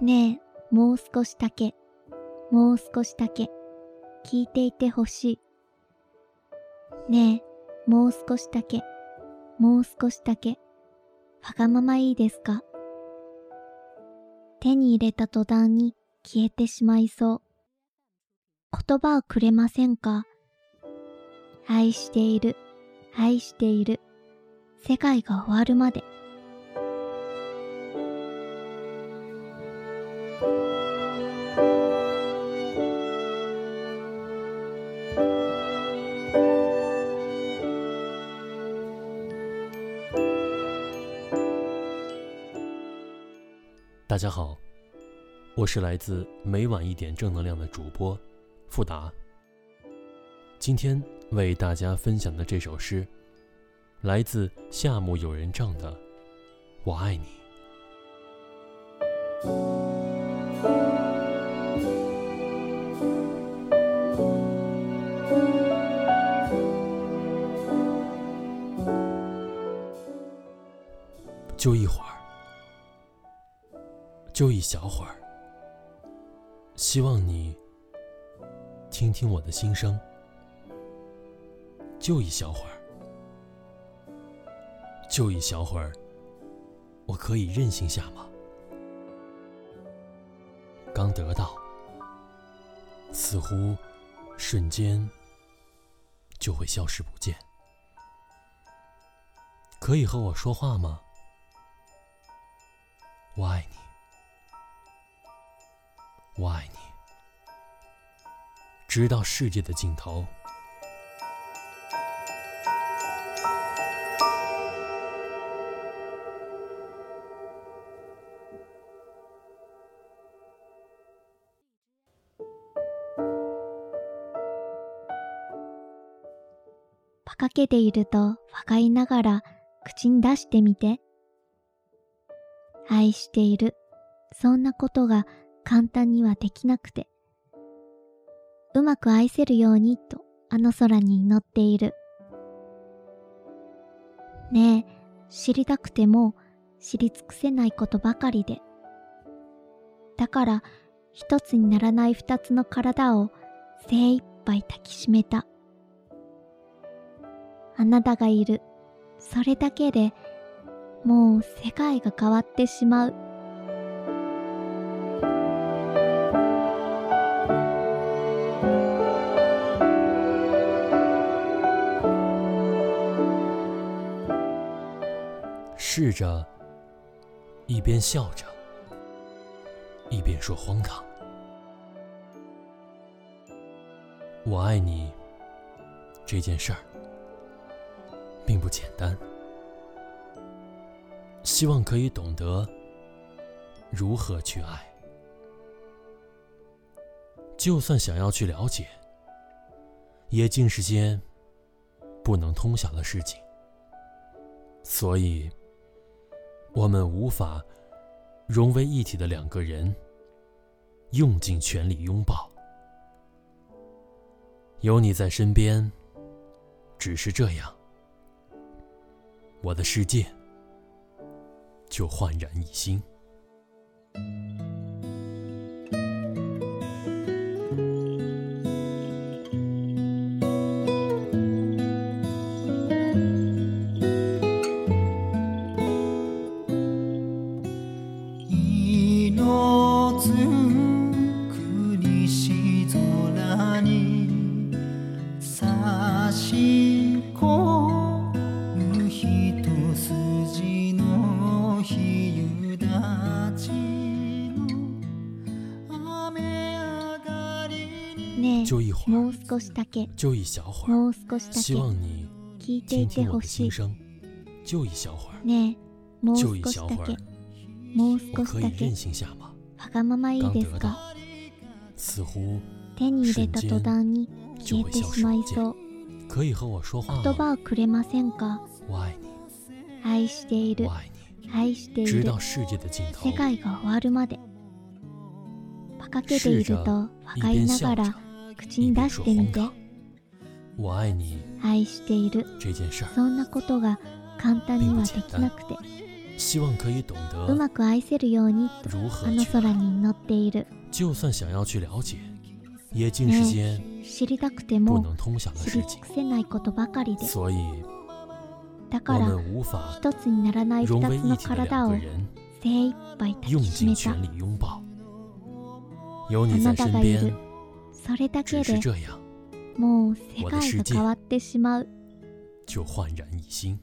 ねえ、もう少しだけ、もう少しだけ、聞いていてほしい。ねえ、もう少しだけ、もう少しだけ、わがままいいですか？手に入れた途端に消えてしまいそう。言葉をくれませんか？愛している、愛している、世界が終わるまで。大家好，我是来自每晚一点正能量的主播富达。今天为大家分享的这首诗，来自夏目友人帐的《我爱你》。就一会儿。就一小会儿，希望你听听我的心声。就一小会儿，就一小会儿，我可以任性下吗？刚得到，似乎瞬间就会消失不见。可以和我说话吗？我爱你。我爱你，直到世界的尽头。バカげているとわかりながら口に出してみて。愛している。そんなことが簡単にはできなくて、うまく愛せるようにとあの空に祈っている。ねえ、知りたくても知り尽くせないことばかりで。だから一つにならない二つの体を精一杯抱きしめた。あなたがいる。それだけでもう世界が変わってしまう。试着一边笑着，一边说荒唐。我爱你这件事儿并不简单，希望可以懂得如何去爱。就算想要去了解，也竟是件不能通晓的事情。所以。我们无法融为一体的两个人，用尽全力拥抱。有你在身边，只是这样，我的世界就焕然一新。就一会儿，もう少しだけ。就一小会儿。もう少しだけ。希望你聞いていてほしい。就一小会儿。ねえ、もう少しだけ。もう少しだけ。わがままいいですか？似乎手に入れた途端に消えてしまいそう。可以和我说话言葉をくれませんか愛している。 愛している直到世界的尽头世。界が終わるまで馬鹿げていると分かりながら口に出してみて我愛你愛している这件事儿，そんなことが簡単にはできなくて希望可以懂う得まく愛せるようにと如何あの去愛。空に乗っている就算想要去了解，也尽是件 知りたくて不も知り尽。くせないことばかりで。だから一つにならない二つの一体を精一杯抱用きしめた。あなたがいる。边，それだけでもう世界が変わってしまう。就焕然一新。